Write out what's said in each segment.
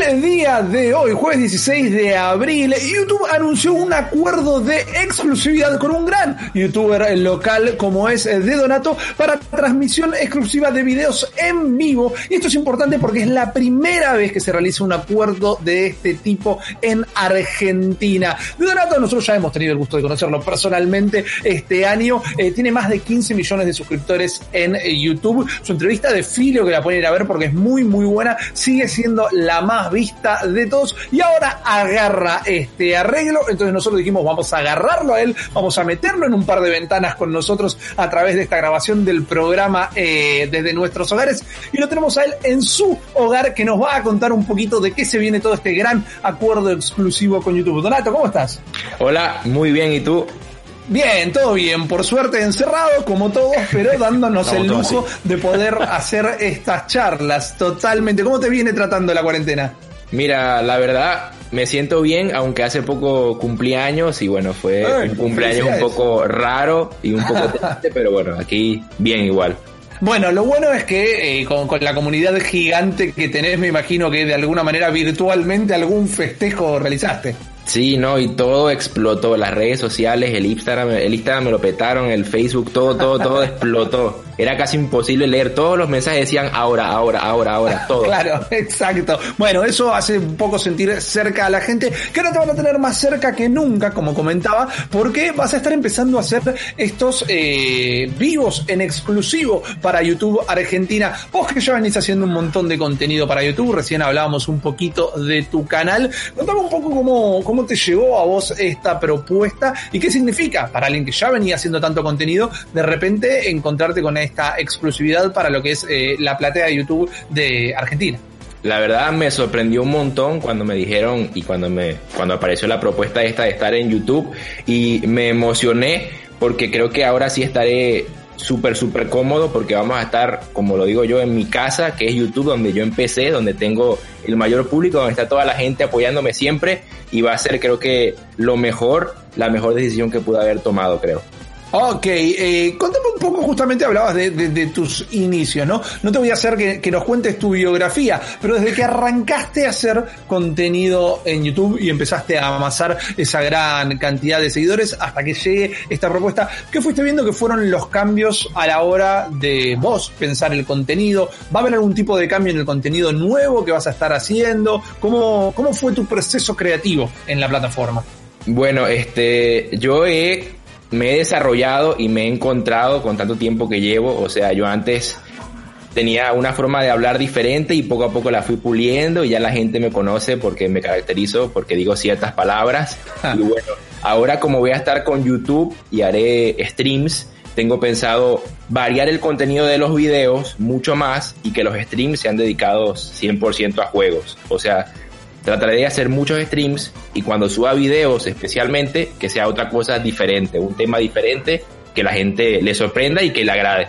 El día de hoy, jueves 16 de abril, YouTube anunció un acuerdo de exclusividad con un gran youtuber local como es De Donato para transmisión exclusiva de videos en vivo. Y esto es importante porque es la primera vez que se realiza un acuerdo de este tipo en Argentina. De Donato nosotros ya hemos tenido el gusto de conocerlo personalmente este año. Eh, tiene más de 15 millones de suscriptores en eh, YouTube. Su entrevista de Filio que la pueden ir a ver porque es muy muy buena. Sigue siendo la más vista de todos y ahora agarra este arreglo. Entonces nosotros dijimos vamos a agarrarlo a él, vamos a meterlo en un par de ventanas con nosotros a través de esta grabación del programa eh, desde nuestros hogares y lo tenemos a él en su hogar que nos va a contar un poquito de qué se viene todo este gran acuerdo exclusivo con YouTube. Donato, ¿cómo estás? Hola, muy bien, ¿y tú? Bien, todo bien, por suerte encerrado como todos, pero dándonos el lujo de poder hacer estas charlas totalmente. ¿Cómo te viene tratando la cuarentena? Mira, la verdad, me siento bien, aunque hace poco cumplí años y bueno, fue Ay, un cumpleaños un poco raro y un poco triste, pero bueno, aquí bien igual. Bueno, lo bueno es que eh, con, con la comunidad gigante que tenés, me imagino que de alguna manera virtualmente algún festejo realizaste. Sí, no, y todo explotó, las redes sociales, el Instagram, el Instagram me lo petaron, el Facebook, todo, todo, todo explotó. Era casi imposible leer, todos los mensajes decían ahora, ahora, ahora, ahora, todo. Claro, exacto. Bueno, eso hace un poco sentir cerca a la gente, que ahora te van a tener más cerca que nunca, como comentaba, porque vas a estar empezando a hacer estos eh, vivos en exclusivo para YouTube Argentina. Vos que ya venís haciendo un montón de contenido para YouTube, recién hablábamos un poquito de tu canal. Contame un poco cómo, cómo te llegó a vos esta propuesta y qué significa para alguien que ya venía haciendo tanto contenido, de repente encontrarte con esta exclusividad para lo que es eh, la platea de YouTube de Argentina. La verdad me sorprendió un montón cuando me dijeron y cuando me cuando apareció la propuesta esta de estar en YouTube y me emocioné porque creo que ahora sí estaré súper súper cómodo porque vamos a estar como lo digo yo en mi casa que es YouTube donde yo empecé donde tengo el mayor público donde está toda la gente apoyándome siempre y va a ser creo que lo mejor la mejor decisión que pude haber tomado creo Ok, eh, contame un poco, justamente hablabas de, tus inicios, ¿no? No te voy a hacer que, que nos cuentes tu biografía, pero desde que arrancaste a hacer contenido en YouTube y empezaste a amasar esa gran cantidad de seguidores hasta que llegue esta propuesta, ¿qué fuiste viendo que fueron los cambios a la hora de vos pensar el contenido? ¿Va a haber algún tipo de cambio en el contenido nuevo que vas a estar haciendo? ¿Cómo, cómo fue tu proceso creativo en la plataforma? Bueno, este, yo he, me he desarrollado y me he encontrado con tanto tiempo que llevo. O sea, yo antes tenía una forma de hablar diferente y poco a poco la fui puliendo y ya la gente me conoce porque me caracterizo, porque digo ciertas palabras. Ah. Y bueno, ahora como voy a estar con YouTube y haré streams, tengo pensado variar el contenido de los videos mucho más y que los streams sean dedicados 100% a juegos. O sea, trataré de hacer muchos streams y cuando suba videos especialmente que sea otra cosa diferente, un tema diferente que la gente le sorprenda y que le agrade.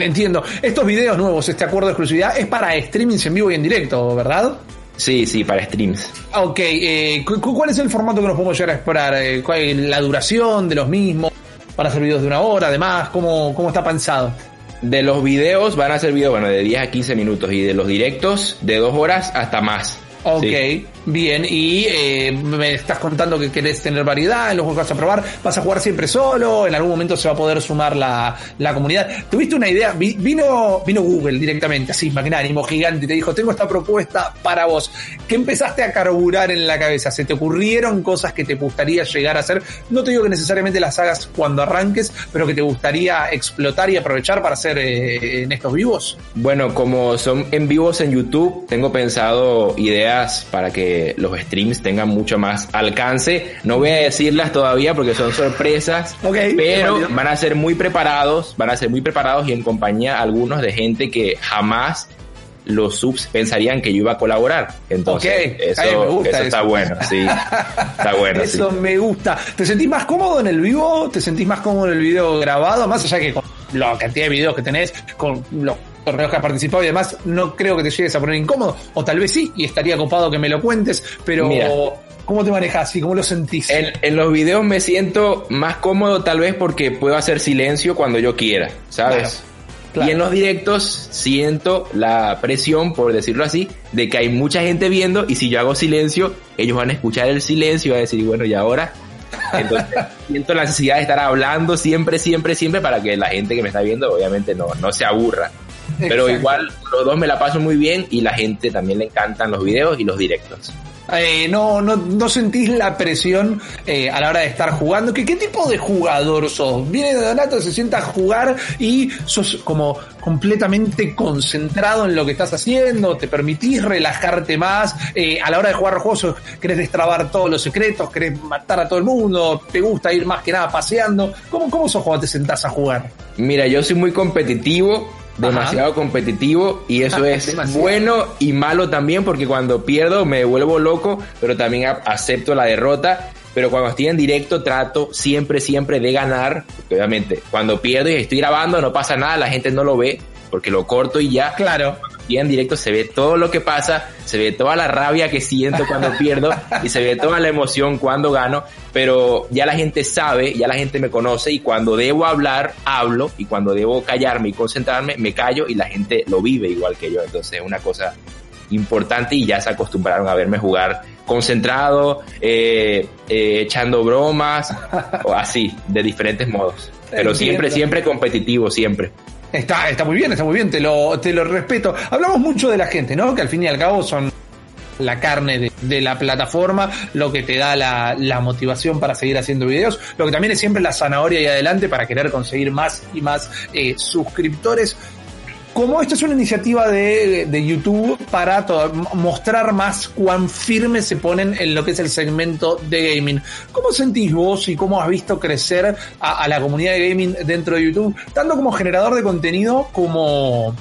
Entiendo. Estos videos nuevos, este acuerdo de exclusividad, es para streamings en vivo y en directo, ¿verdad? Sí, sí, para streams. Ok, eh, cu- cu- ¿cuál es el formato que nos podemos llegar a esperar? Eh, ¿cuál es la duración de los mismos? ¿Van a ser videos de una hora, además? ¿Cómo, cómo está pensado? De los videos van a ser videos, bueno, de 10 a 15 minutos y de los directos de 2 horas hasta más. Ok, Sí. bien. Y eh, me estás contando que querés tener variedad en los juegos que vas a probar. ¿Vas a jugar siempre solo? ¿En algún momento se va a poder sumar la, la comunidad? ¿Tuviste una idea? Vi- Vino, vino Google directamente, así, magnánimo, gigante, y te dijo, tengo esta propuesta para vos. ¿Qué empezaste a carburar en la cabeza? ¿Se te ocurrieron cosas que te gustaría llegar a hacer? No te digo que necesariamente las hagas cuando arranques, pero que te gustaría explotar y aprovechar para hacer eh, en estos vivos. Bueno, como son en vivos en YouTube, tengo pensado ideas para que los streams tengan mucho más alcance. No voy a decirlas todavía porque son sorpresas, pero van a ser muy preparados, van a ser muy preparados y en compañía algunos de gente que jamás los subs pensarían que yo iba a colaborar. Entonces, eso, ay, me gusta eso eso. está bueno, sí. Está bueno, sí. Eso me gusta. ¿Te sentís más cómodo en el vivo? ¿Te sentís más cómodo en el video grabado? Más allá que con la cantidad de videos que tenés, con los torneos que has participado y demás, no creo que te llegues a poner incómodo. O tal vez sí, y estaría copado que me lo cuentes, pero Mira. cómo te manejas y cómo lo sentís? En, en, los videos me siento más cómodo tal vez porque puedo hacer silencio cuando yo quiera, ¿sabes? Claro. Claro. Y en los directos siento la presión, por decirlo así, de que hay mucha gente viendo y si yo hago silencio, ellos van a escuchar el silencio y van a decir, bueno, ¿y ahora? Entonces siento la necesidad de estar hablando siempre, siempre, siempre para que la gente que me está viendo obviamente no, no se aburra. Pero Exacto. igual los dos me la paso muy bien y la gente también le encantan los videos y los directos. Eh, no, no, no sentís la presión eh, a la hora de estar jugando. ¿Qué, ¿Qué tipo de jugador sos? Viene de Donato, se sienta a jugar y sos como completamente concentrado en lo que estás haciendo, te permitís relajarte más. Eh, a la hora de jugar juegos, querés destrabar todos los secretos, querés matar a todo el mundo, te gusta ir más que nada paseando. ¿Cómo, cómo sos cuando te sentás a jugar? Mira, yo soy muy competitivo, demasiado Ajá. competitivo y eso es demasiado. bueno y malo también porque cuando pierdo me vuelvo loco, pero también acepto la derrota. Pero cuando estoy en directo trato siempre, siempre de ganar. Obviamente, cuando pierdo y estoy grabando no pasa nada, la gente no lo ve porque lo corto y ya. Claro. En directo se ve todo lo que pasa, se ve toda la rabia que siento cuando pierdo y se ve toda la emoción cuando gano, pero ya la gente sabe, ya la gente me conoce y cuando debo hablar, hablo y cuando debo callarme y concentrarme, me callo y la gente lo vive igual que yo. Entonces es una cosa importante y ya se acostumbraron a verme jugar concentrado, eh, eh, echando bromas o así, de diferentes modos. Pero siempre, siempre competitivo, siempre. Está, está muy bien, está muy bien, te lo, te lo respeto. Hablamos mucho de la gente, ¿no? Que al fin y al cabo son la carne de, de, la plataforma, lo que te da la, la, motivación para seguir haciendo videos, lo que también es siempre la zanahoria y adelante para querer conseguir más y más eh, suscriptores. Como esta es una iniciativa de, de YouTube para mostrar más cuán firmes se ponen en lo que es el segmento de gaming. ¿Cómo sentís vos y cómo has visto crecer a, a la comunidad de gaming dentro de YouTube, tanto como generador de contenido como,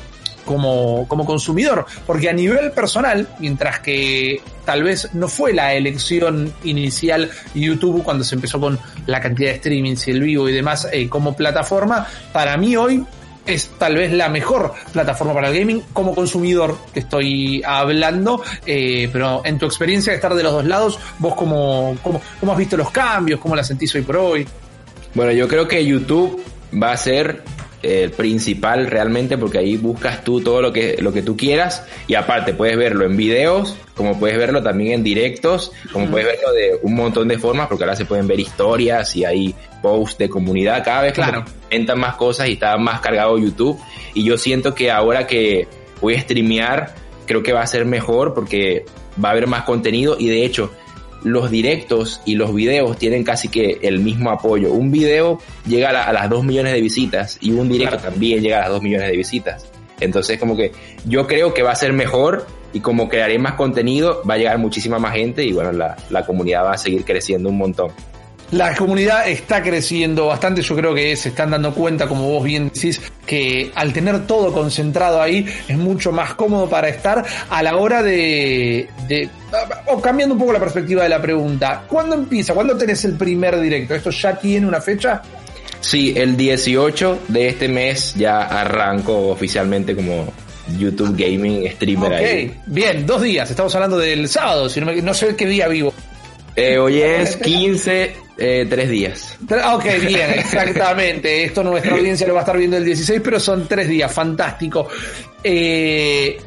como, como consumidor, porque a nivel personal, mientras que tal vez no fue la elección inicial YouTube cuando se empezó con la cantidad de streamings y el vivo y demás eh, como plataforma, para mí hoy es tal vez la mejor plataforma para el gaming como consumidor que estoy hablando, eh, pero en tu experiencia de estar de los dos lados, vos cómo, cómo, cómo has visto los cambios, cómo la sentís hoy por hoy. Bueno, yo creo que YouTube va a ser el eh, principal realmente porque ahí buscas tú todo lo que, lo que tú quieras. Y aparte puedes verlo en videos, como puedes verlo también en directos, como puedes verlo de un montón de formas porque ahora se pueden ver historias y hay posts de comunidad. Cada vez claro. entran más cosas y está más cargado YouTube. Y yo siento que ahora que voy a streamear creo que va a ser mejor porque va a haber más contenido. Y de hecho los directos y los videos tienen casi que el mismo apoyo. Un video llega a, la, a las 2 millones de visitas y un directo claro. también llega a las 2 millones de visitas. Entonces como que yo creo que va a ser mejor y como crearé más contenido va a llegar muchísima más gente y bueno, la, la comunidad va a seguir creciendo un montón. La comunidad está creciendo bastante, yo creo que se están dando cuenta, como vos bien decís, que al tener todo concentrado ahí es mucho más cómodo para estar a la hora de... de o cambiando un poco la perspectiva de la pregunta, ¿cuándo empieza? ¿Cuándo tenés el primer directo? ¿Esto ya tiene una fecha? Sí, el 18 de este mes ya arranco oficialmente como YouTube Gaming Streamer okay. ahí. Bien, dos días, estamos hablando del sábado, si no, me, no sé qué día vivo. Eh, hoy es 15, eh, tres días. Ok, bien, exactamente. Esto nuestra audiencia lo va a estar viendo el 16, pero son tres días, fantástico. Eh,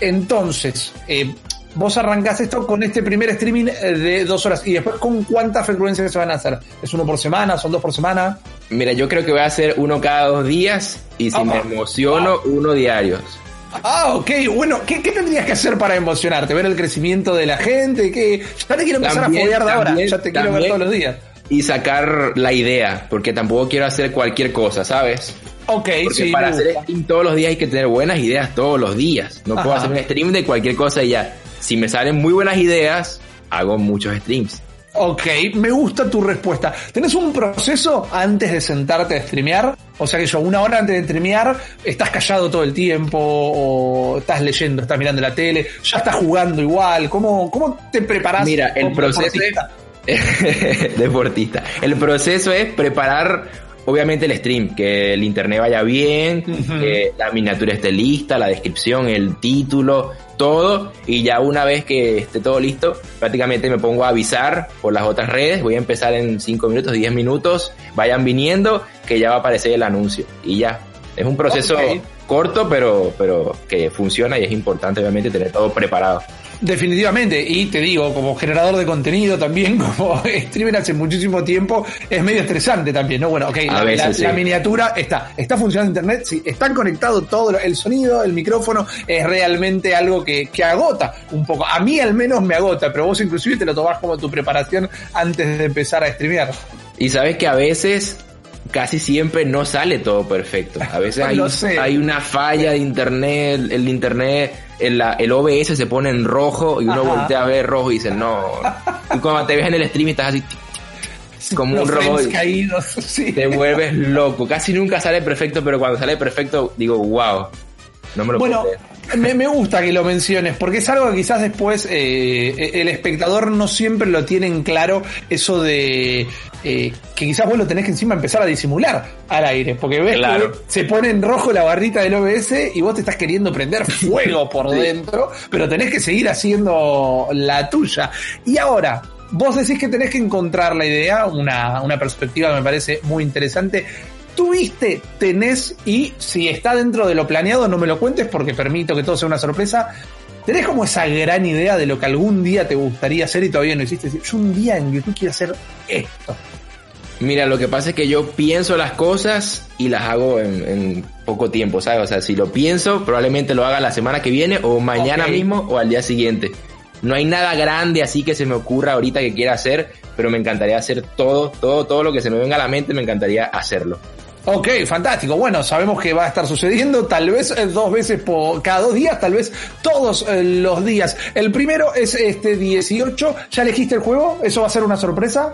entonces, eh, vos arrancás esto con este primer streaming de dos horas y después con cuántas frecuencias se van a hacer. ¿Es uno por semana? ¿Son dos por semana? Mira, yo creo que voy a hacer uno cada dos días y si oh, me emociono, oh. uno diarios. Ah, ok, bueno, ¿qué, ¿qué, tendrías que hacer para emocionarte? ¿Ver el crecimiento de la gente? ¿Qué? Ya te quiero empezar también, a follar de ahora, ya te quiero ver todos los días. Y sacar la idea, porque tampoco quiero hacer cualquier cosa, ¿sabes? Ok, porque sí. Para hacer stream todos los días hay que tener buenas ideas todos los días. No Ajá. puedo hacer un stream de cualquier cosa y ya. Si me salen muy buenas ideas, hago muchos streams. Ok, me gusta tu respuesta. ¿Tenés un proceso antes de sentarte a streamear? O sea que yo, una hora antes de streamear, estás callado todo el tiempo, o estás leyendo, estás mirando la tele, ya estás jugando igual. ¿Cómo, cómo te preparas? Mira, el proceso deportista? deportista. El proceso es preparar obviamente el stream, que el internet vaya bien, que la miniatura esté lista, la descripción, el título, todo. Y ya una vez que esté todo listo, prácticamente me pongo a avisar por las otras redes. Voy a empezar en 5 minutos, 10 minutos. Vayan viniendo, que ya va a aparecer el anuncio. Y ya. Es un proceso corto, pero, pero que funciona y es importante obviamente tener todo preparado. Definitivamente, y te digo, como generador de contenido también, como streamer hace muchísimo tiempo, es medio estresante también, ¿no? Bueno, ok, la, miniatura está, está funcionando internet, sí, están conectados todo, el sonido, el micrófono, es realmente algo que, que agota un poco. A mí al menos me agota, pero vos inclusive te lo tomás como tu preparación antes de empezar a streamear. Y sabes que a veces casi siempre no sale todo perfecto. A veces hay, hay una falla de internet, el internet, el, el OBS se pone en rojo y uno voltea a ver rojo y dice, no. Y cuando te ves en el stream y estás así como un robot. caídos, Te vuelves loco. Casi nunca sale perfecto, pero cuando sale perfecto digo, wow. No me lo bueno, me, me, gusta que lo menciones, porque es algo que quizás después eh, el espectador no siempre lo tiene en claro, eso de eh, que quizás vos lo tenés que encima empezar a disimular al aire, porque ves que se pone en rojo la barrita del OBS y vos te estás queriendo prender fuego por dentro, pero tenés que seguir haciendo la tuya. Y ahora, vos decís que tenés que encontrar la idea, una, una perspectiva que me parece muy interesante. ¿Tuviste, tenés y si está dentro de lo planeado, no me lo cuentes porque permito que todo sea una sorpresa? ¿Tenés como esa gran idea de lo que algún día te gustaría hacer y todavía no hiciste? Yo un día en YouTube quiero hacer esto. Mira, lo que pasa es que yo pienso las cosas y las hago en, poco tiempo, ¿sabes? O sea, si lo pienso, probablemente lo haga la semana que viene o mañana mismo o al día siguiente. No hay nada grande así que se me ocurra ahorita que quiera hacer, pero me encantaría hacer todo, todo, todo lo que se me venga a la mente, me encantaría hacerlo. Ok, fantástico. Bueno, sabemos que va a estar sucediendo tal vez eh, dos veces por cada dos días, tal vez todos eh, los días. El primero es este 18. ¿Ya elegiste el juego? ¿Eso va a ser una sorpresa?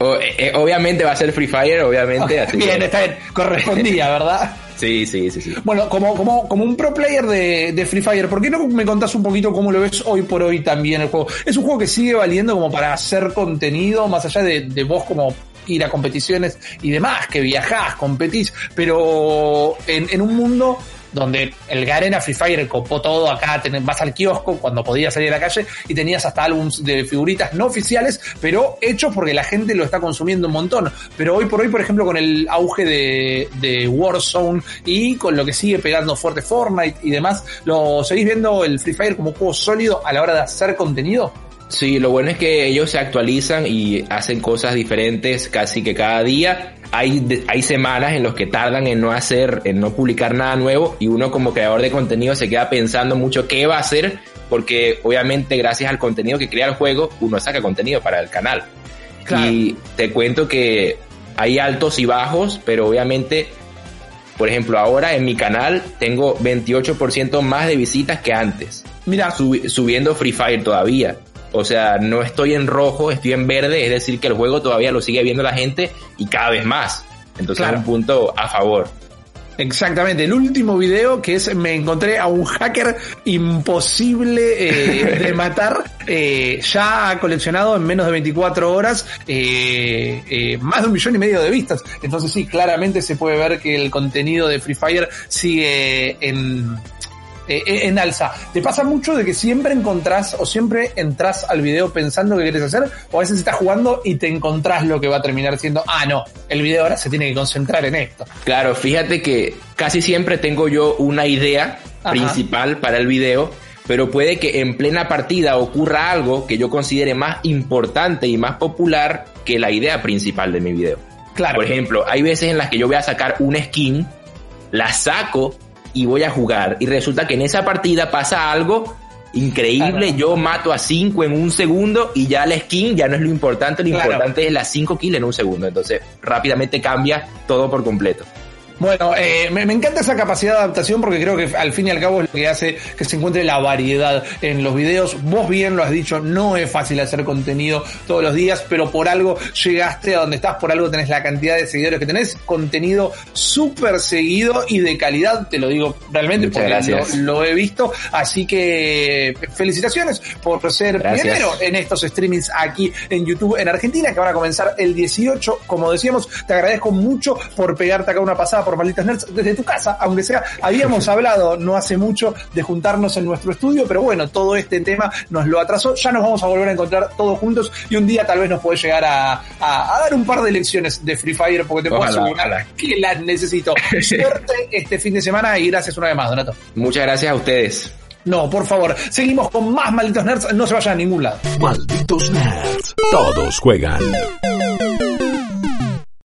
Eh, obviamente va a ser Free Fire, obviamente. bien, está bien. Correspondía, ¿verdad? Sí, sí, sí, sí. Bueno, como, como, como un pro player de, de, Free Fire, ¿por qué no me contás un poquito cómo lo ves hoy por hoy también el juego? Es un juego que sigue valiendo como para hacer contenido, más allá de, de vos como ir a competiciones y demás, que viajás, competís, pero en, en un mundo donde el Garena Free Fire copó todo acá, vas al kiosco cuando podías salir a la calle y tenías hasta álbums de figuritas no oficiales, pero hechos porque la gente lo está consumiendo un montón. Pero hoy por hoy, por ejemplo, con el auge de, de Warzone y con lo que sigue pegando fuerte Fortnite y demás, ¿lo seguís viendo el Free Fire como un juego sólido a la hora de hacer contenido? Sí, lo bueno es que ellos se actualizan y hacen cosas diferentes casi que cada día. Hay, hay semanas en los que tardan en no hacer, en no publicar nada nuevo y uno como creador de contenido se queda pensando mucho qué va a hacer porque obviamente gracias al contenido que crea el juego uno saca contenido para el canal. Y te cuento que hay altos y bajos, pero obviamente, por ejemplo, ahora en mi canal tengo 28% más de visitas que antes. Mira, subiendo Free Fire todavía. O sea, no estoy en rojo, estoy en verde, es decir, que el juego todavía lo sigue viendo la gente y cada vez más. Entonces es un punto a favor. Exactamente, el último video que es me encontré a un hacker imposible eh, de matar, eh, ya ha coleccionado en menos de 24 horas eh, más de un millón y medio de vistas. Entonces sí, claramente se puede ver que el contenido de Free Fire sigue en, eh, eh, en alza. ¿Te pasa mucho de que siempre encontrás o siempre entras al video pensando qué quieres hacer? O a veces estás jugando y te encontrás lo que va a terminar siendo, ah, no, el video ahora se tiene que concentrar en esto. Claro, fíjate que casi siempre tengo yo una idea principal para el video, pero puede que en plena partida ocurra algo que yo considere más importante y más popular que la idea principal de mi video. Claro. Por ejemplo, hay veces en las que yo voy a sacar una skin, la saco y voy a jugar. Y resulta que en esa partida pasa algo increíble. Yo mato a 5 en un segundo y ya la skin ya no es lo importante. Lo importante es las 5 kills en un segundo. Entonces rápidamente cambia todo por completo. Bueno, eh, me, me, encanta esa capacidad de adaptación porque creo que al fin y al cabo es lo que hace que se encuentre la variedad en los videos. Vos bien lo has dicho, no es fácil hacer contenido todos los días, pero por algo llegaste a donde estás, por algo tenés la cantidad de seguidores que tenés, contenido súper seguido y de calidad, te lo digo realmente Muchas porque gracias. lo, lo he visto. Así que felicitaciones por ser Gracias. pionero en estos streamings aquí en YouTube en Argentina, que van a comenzar el 18, como decíamos. Te agradezco mucho por pegarte acá una pasada por Malditos Nerds desde tu casa, aunque sea, habíamos hablado no hace mucho de juntarnos en nuestro estudio, pero bueno, todo este tema nos lo atrasó. Ya nos vamos a volver a encontrar todos juntos y un día tal vez nos podés llegar a, a- a dar un par de lecciones de Free Fire porque te puedo asegurar ojalá. que las necesito. Suerte este fin de semana y gracias una vez más, Donato. Muchas gracias a ustedes. No, por favor, seguimos con más malditos nerds, no se vayan a ningún lado. Malditos nerds. Todos juegan.